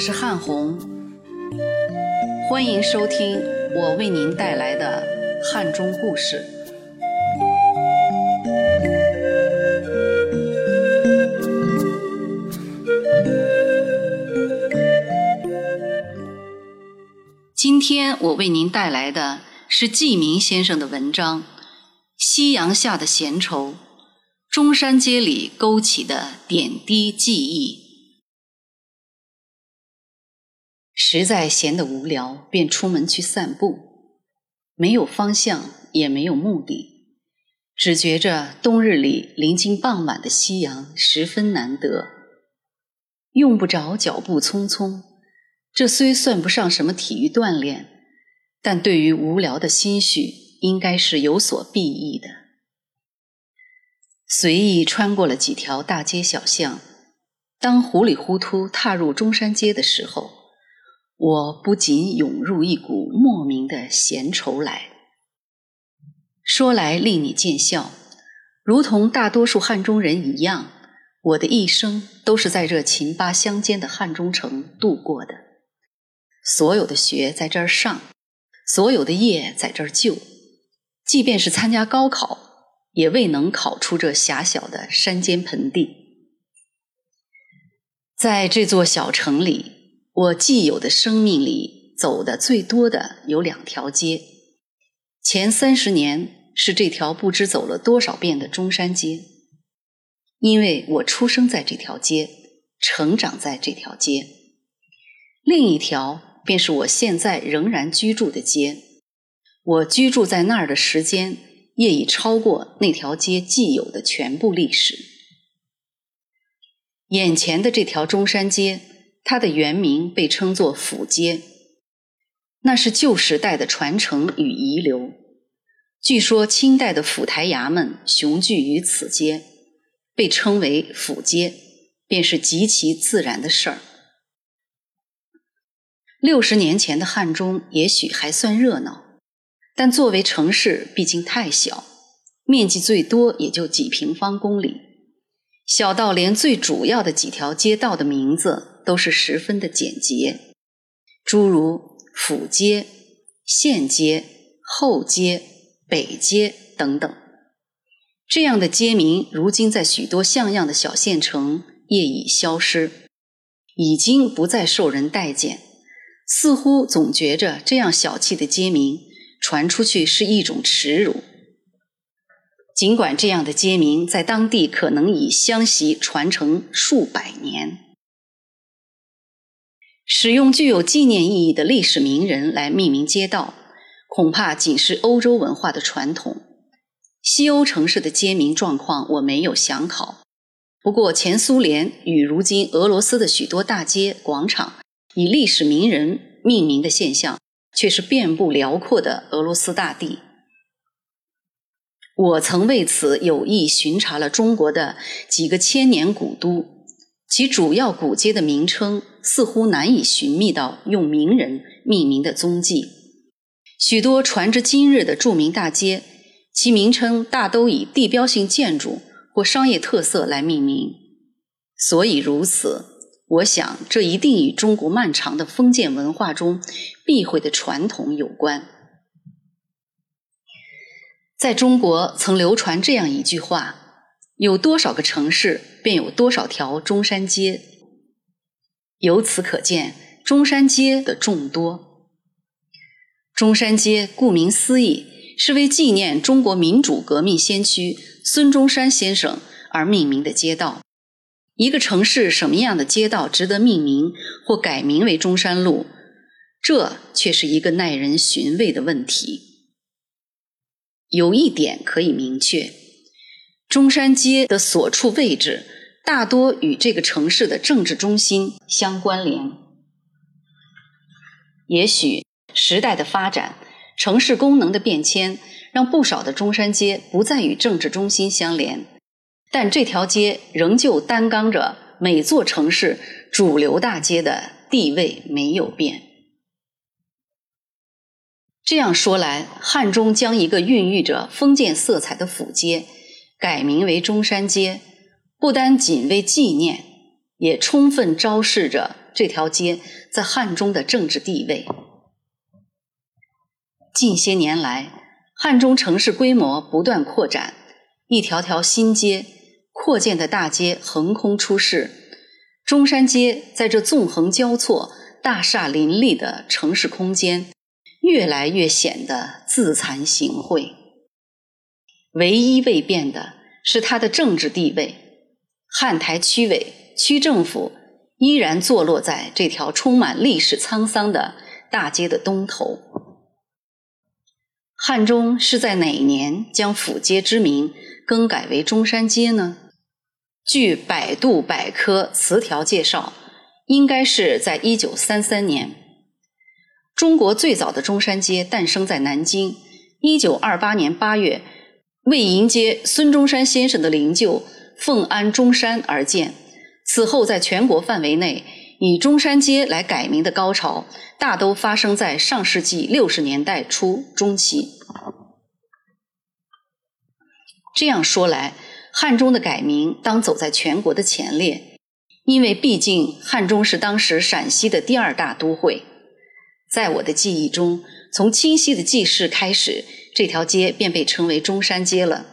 我是汉红，欢迎收听我为您带来的汉中故事。今天我为您带来的是季明先生的文章《夕阳下的闲愁》，中山街里勾起的点滴记忆。实在闲得无聊，便出门去散步，没有方向，也没有目的，只觉着冬日里临近傍晚的夕阳十分难得，用不着脚步匆匆。这虽算不上什么体育锻炼，但对于无聊的心绪，应该是有所裨益的。随意穿过了几条大街小巷，当糊里糊涂踏入中山街的时候，我不仅涌入一股莫名的闲愁来。说来令你见笑，如同大多数汉中人一样，我的一生都是在这秦巴乡间的汉中城度过的。所有的学在这儿上，所有的业在这儿就，即便是参加高考，也未能考出这狭小的山间盆地。在这座小城里，我既有的生命里走的最多的有两条街，前三十年是这条不知走了多少遍的中山街，因为我出生在这条街，成长在这条街。另一条。便是我现在仍然居住的街，我居住在那儿的时间，业已超过那条街既有的全部历史。眼前的这条中山街，它的原名被称作府街，那是旧时代的传承与遗留。据说清代的府台衙门雄踞于此街，被称为府街，便是极其自然的事儿。六十年前的汉中也许还算热闹，但作为城市，毕竟太小，面积最多也就几平方公里，小到连最主要的几条街道的名字都是十分的简洁，诸如府街、县街、后街、北街等等。这样的街名，如今在许多像样的小县城业已消失，已经不再受人待见。似乎总觉着这样小气的街名传出去是一种耻辱。尽管这样的街名在当地可能已相袭传承数百年，使用具有纪念意义的历史名人来命名街道，恐怕仅是欧洲文化的传统。西欧城市的街名状况我没有详考，不过前苏联与如今俄罗斯的许多大街广场。以历史名人命名的现象，却是遍布辽阔的俄罗斯大地。我曾为此有意巡查了中国的几个千年古都，其主要古街的名称似乎难以寻觅到用名人命名的踪迹。许多传至今日的著名大街，其名称大都以地标性建筑或商业特色来命名。所以如此。我想，这一定与中国漫长的封建文化中避讳的传统有关。在中国，曾流传这样一句话：“有多少个城市，便有多少条中山街。”由此可见，中山街的众多。中山街顾名思义，是为纪念中国民主革命先驱孙中山先生而命名的街道。一个城市什么样的街道值得命名或改名为中山路，这却是一个耐人寻味的问题。有一点可以明确：中山街的所处位置大多与这个城市的政治中心相关联。也许时代的发展、城市功能的变迁，让不少的中山街不再与政治中心相连。但这条街仍旧担当着每座城市主流大街的地位没有变。这样说来，汉中将一个孕育着封建色彩的府街改名为中山街，不单仅为纪念，也充分昭示着这条街在汉中的政治地位。近些年来，汉中城市规模不断扩展，一条条新街、扩建的大街横空出世，中山街在这纵横交错、大厦林立的城市空间，越来越显得自惭形秽。唯一未变的是它的政治地位，汉台区委、区政府依然坐落在这条充满历史沧桑的大街的东头。汉中是在哪年将府街之名更改为中山街呢？据百度百科词条介绍，应该是在一九三三年。中国最早的中山街诞生在南京，一九二八年八月，为迎接孙中山先生的灵柩奉安中山而建。此后，在全国范围内。以中山街来改名的高潮，大都发生在上世纪六十年代初中期。这样说来，汉中的改名当走在全国的前列，因为毕竟汉中是当时陕西的第二大都会。在我的记忆中，从清晰的记事开始，这条街便被称为中山街了。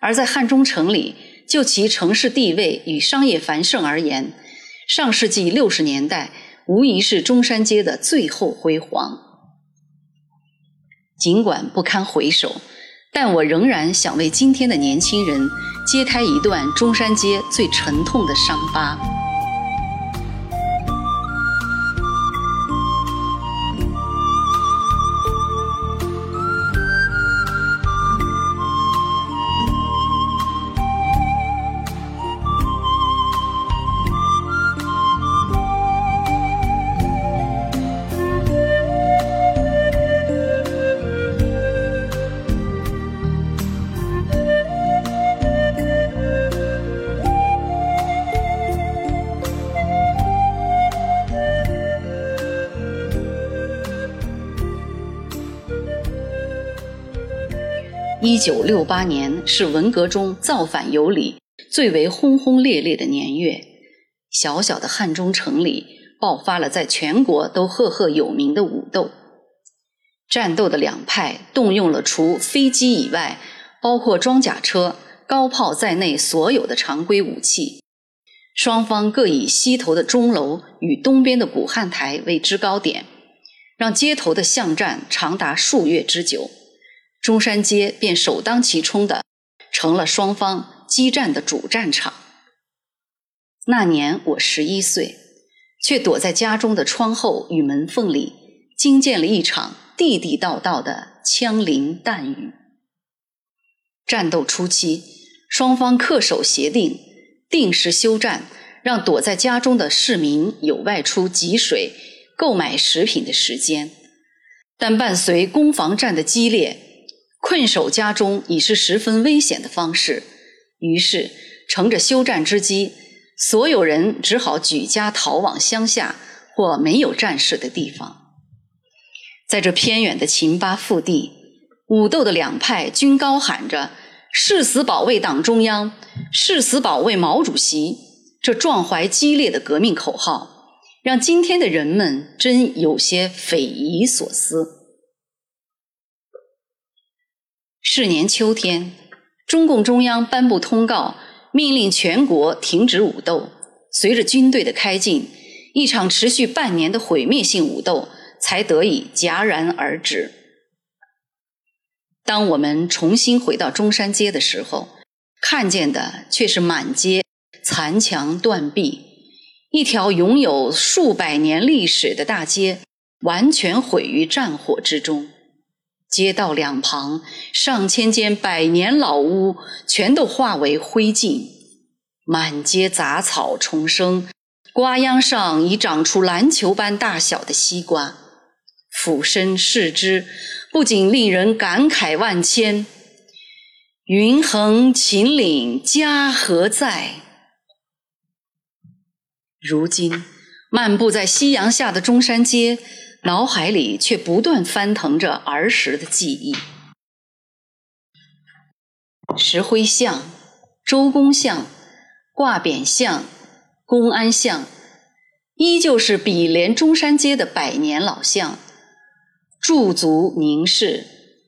而在汉中城里，就其城市地位与商业繁盛而言，上世纪六十年代，无疑是中山街的最后辉煌。尽管不堪回首，但我仍然想为今天的年轻人揭开一段中山街最沉痛的伤疤。一九六八年是文革中造反有理最为轰轰烈烈的年月，小小的汉中城里爆发了在全国都赫赫有名的武斗。战斗的两派动用了除飞机以外，包括装甲车、高炮在内所有的常规武器。双方各以西头的钟楼与东边的古汉台为制高点，让街头的巷战长达数月之久。中山街便首当其冲的成了双方激战的主战场。那年我十一岁，却躲在家中的窗后与门缝里，惊见了一场地地道道的枪林弹雨。战斗初期，双方恪守协定，定时休战，让躲在家中的市民有外出汲水、购买食品的时间。但伴随攻防战的激烈，困守家中已是十分危险的方式，于是乘着休战之机，所有人只好举家逃往乡下或没有战事的地方。在这偏远的秦巴腹地，武斗的两派均高喊着“誓死保卫党中央，誓死保卫毛主席”这壮怀激烈的革命口号，让今天的人们真有些匪夷所思。是年秋天，中共中央颁布通告，命令全国停止武斗。随着军队的开进，一场持续半年的毁灭性武斗才得以戛然而止。当我们重新回到中山街的时候，看见的却是满街残墙断壁，一条拥有数百年历史的大街完全毁于战火之中。街道两旁上千间百年老屋全都化为灰烬，满街杂草丛生，瓜秧上已长出篮球般大小的西瓜。俯身视之，不仅令人感慨万千：“云横秦岭家何在？”如今，漫步在夕阳下的中山街。脑海里却不断翻腾着儿时的记忆：石灰巷、周公巷、挂匾巷、公安巷，依旧是比连中山街的百年老巷，驻足凝视，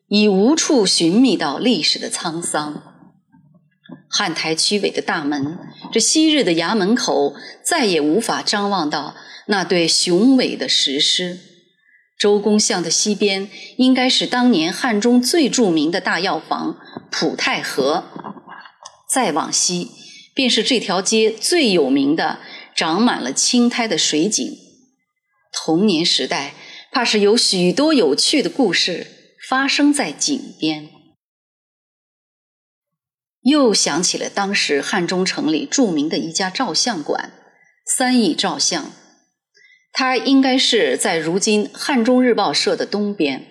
已无处寻觅到历史的沧桑。汉台区委的大门，这昔日的衙门口，再也无法张望到那对雄伟的石狮。周公巷的西边，应该是当年汉中最著名的大药房普泰和。再往西，便是这条街最有名的长满了青苔的水井。童年时代，怕是有许多有趣的故事发生在井边。又想起了当时汉中城里著名的一家照相馆——三义照相，它应该是在如今汉中日报社的东边。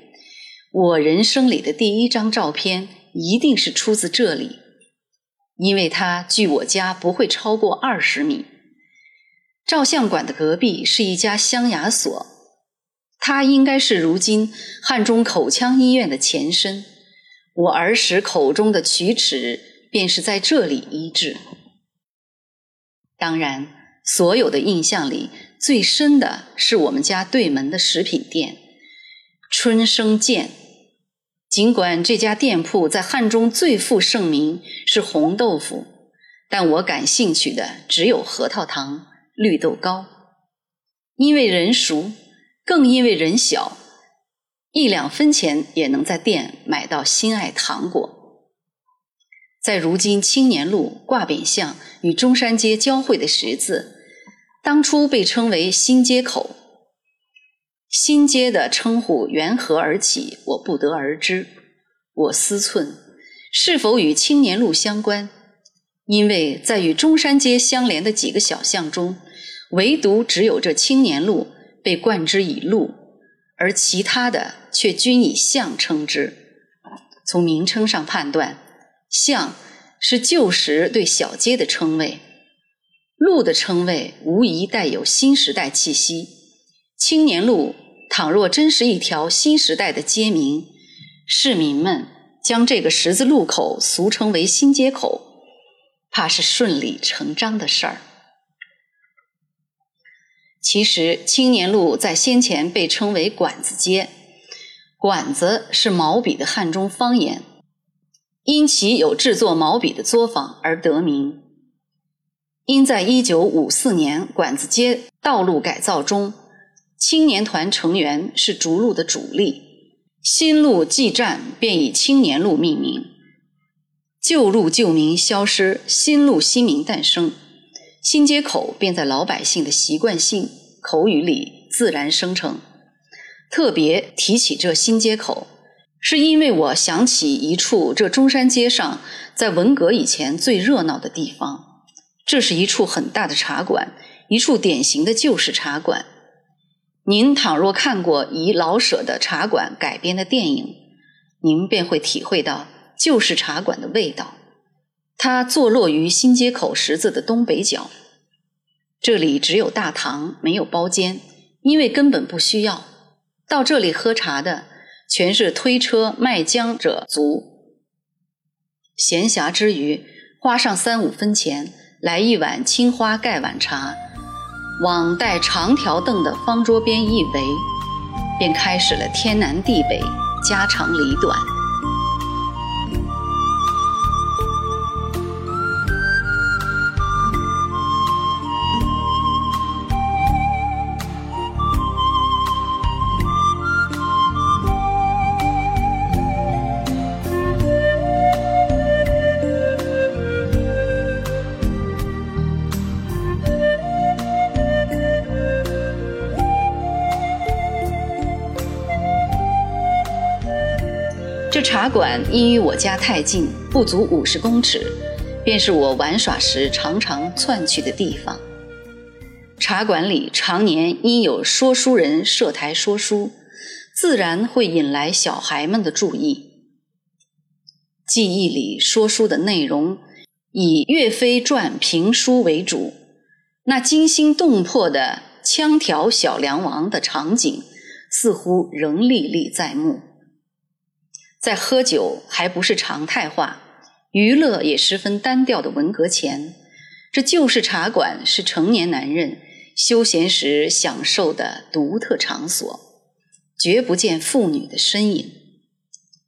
我人生里的第一张照片一定是出自这里。因为它距我家不会超过二十米。照相馆的隔壁是一家镶牙所，它应该是如今汉中口腔医院的前身。我儿时口中的龋齿便是在这里医治。当然，所有的印象里最深的是我们家对门的食品店——春生健。尽管这家店铺在汉中最负盛名是红豆腐，但我感兴趣的只有核桃糖、绿豆糕。因为人熟，更因为人小，一两分钱也能在店买到心爱糖果。在如今青年路挂匾巷与中山街交汇的十字，当初被称为新街口。新街的称呼缘何而起，我不得而知。我思忖，是否与青年路相关？因为在与中山街相连的几个小巷中，唯独只有这青年路被冠之以路，而其他的却均以巷称之。从名称上判断，巷是旧时对小街的称谓，路的称谓无疑带有新时代气息。青年路。倘若真是一条新时代的街名，市民们将这个十字路口俗称为新街口，怕是顺理成章的事儿。其实青年路在先前被称为管子街，管子是毛笔的汉中方言，因其有制作毛笔的作坊而得名。因在一九五四年管子街道路改造中。青年团成员是逐鹿的主力，新路继站便以青年路命名，旧路旧名消失，新路新名诞生，新街口便在老百姓的习惯性口语里自然生成。特别提起这新街口，是因为我想起一处这中山街上在文革以前最热闹的地方，这是一处很大的茶馆，一处典型的旧式茶馆。您倘若看过以老舍的茶馆改编的电影，您便会体会到旧式茶馆的味道。它坐落于新街口十字的东北角，这里只有大堂，没有包间，因为根本不需要。到这里喝茶的全是推车卖浆者族。闲暇之余，花上三五分钱来一碗青花盖碗茶。往带长条凳的方桌边一围，便开始了天南地北、家长里短。这茶馆因与我家太近，不足五十公尺，便是我玩耍时常常窜去的地方。茶馆里常年因有说书人设台说书，自然会引来小孩们的注意。记忆里说书的内容以岳飞传评书为主，那惊心动魄的枪挑小梁王的场景，似乎仍历历在目。在喝酒还不是常态化，娱乐也十分单调的文革前，这旧式茶馆是成年男人休闲时享受的独特场所，绝不见妇女的身影。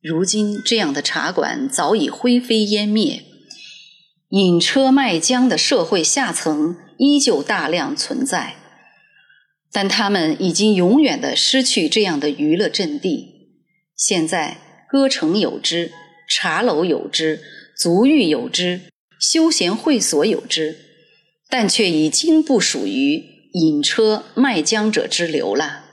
如今，这样的茶馆早已灰飞烟灭，饮车卖浆的社会下层依旧大量存在，但他们已经永远的失去这样的娱乐阵地。现在，歌城有之，茶楼有之，足浴有之，休闲会所有之，但却已经不属于。引车卖浆者之流了。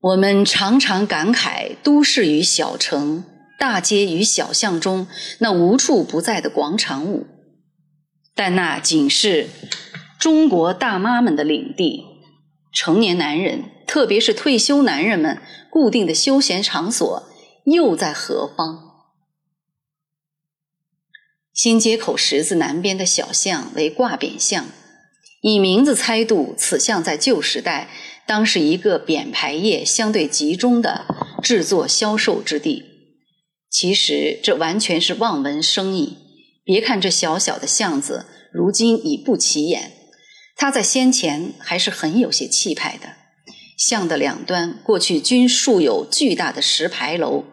我们常常感慨都市与小城、大街与小巷中那无处不在的广场舞，但那仅是中国大妈们的领地。成年男人，特别是退休男人们，固定的休闲场所又在何方？新街口十字南边的小巷为挂匾巷。以名字猜度，此巷在旧时代当是一个匾牌业相对集中的制作销售之地。其实这完全是望文生义。别看这小小的巷子，如今已不起眼，它在先前还是很有些气派的。巷的两端过去均竖有巨大的石牌楼，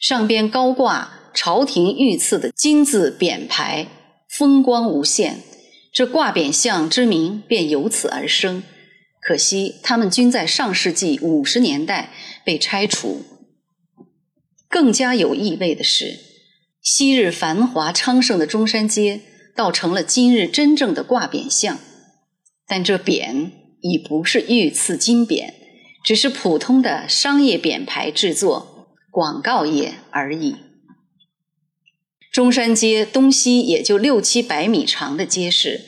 上边高挂朝廷御赐的金字匾牌，风光无限。这挂匾巷之名便由此而生，可惜他们均在上世纪五十年代被拆除。更加有意味的是，昔日繁华昌盛的中山街，倒成了今日真正的挂匾巷。但这匾已不是御赐金匾，只是普通的商业匾牌制作、广告业而已。中山街东西也就六七百米长的街市，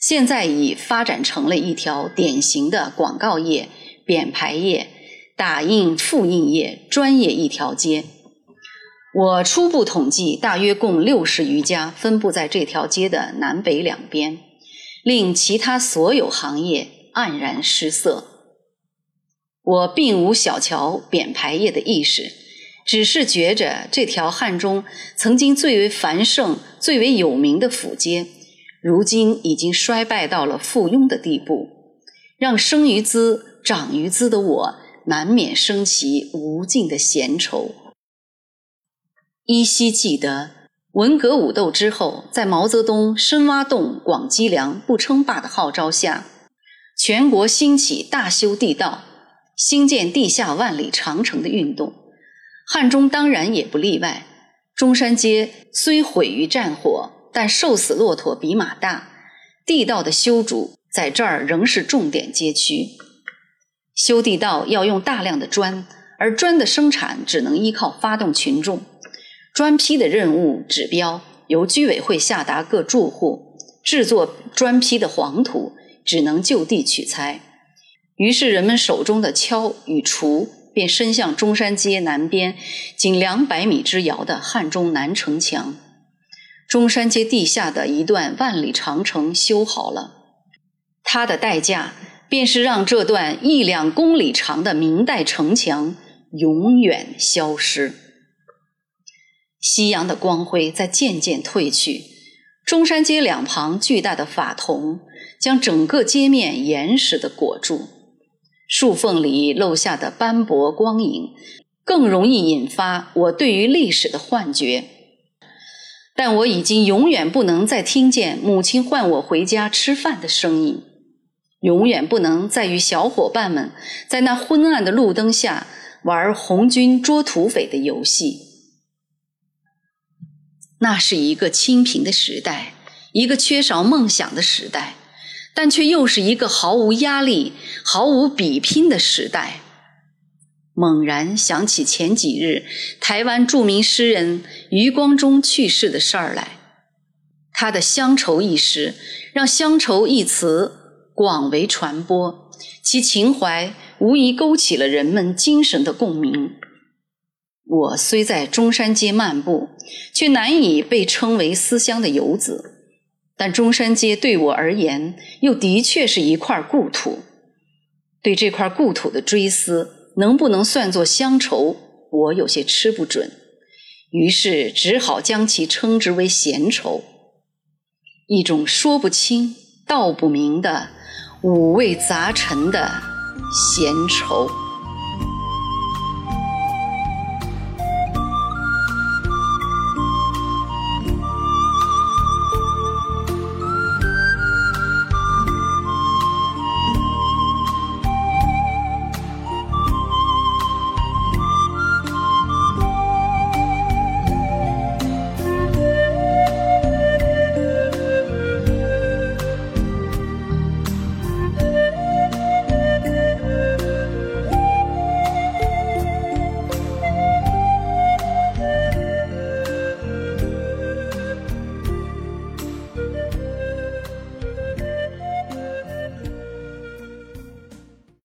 现在已发展成了一条典型的广告业、匾牌业、打印复印业专业一条街。我初步统计，大约共六十余家分布在这条街的南北两边，令其他所有行业黯然失色。我并无小瞧匾牌业的意识。只是觉着这条汉中曾经最为繁盛、最为有名的府街，如今已经衰败到了附庸的地步，让生于兹、长于兹的我难免生起无尽的闲愁。依稀记得文革武斗之后，在毛泽东深挖洞、广积粮、不称霸的号召下，全国兴起大修地道、兴建地下万里长城的运动。汉中当然也不例外。中山街虽毁于战火，但瘦死骆驼比马大。地道的修筑在这儿仍是重点街区。修地道要用大量的砖，而砖的生产只能依靠发动群众。砖坯的任务指标由居委会下达各住户，制作砖坯的黄土只能就地取材。于是人们手中的锹与锄。便伸向中山街南边仅两百米之遥的汉中南城墙。中山街地下的一段万里长城修好了，它的代价便是让这段一两公里长的明代城墙永远消失。夕阳的光辉在渐渐褪去，中山街两旁巨大的法桐将整个街面严实的裹住。树缝里漏下的斑驳光影，更容易引发我对于历史的幻觉。但我已经永远不能再听见母亲唤我回家吃饭的声音，永远不能再与小伙伴们在那昏暗的路灯下玩红军捉土匪的游戏。那是一个清贫的时代，一个缺少梦想的时代。但却又是一个毫无压力、毫无比拼的时代。猛然想起前几日台湾著名诗人余光中去世的事儿来，他的乡愁一诗让“乡愁”一词广为传播，其情怀无疑勾起了人们精神的共鸣。我虽在中山街漫步，却难以被称为思乡的游子。但中山街对我而言，又的确是一块故土。对这块故土的追思，能不能算作乡愁，我有些吃不准。于是只好将其称之为闲愁，一种说不清道不明的、五味杂陈的闲愁。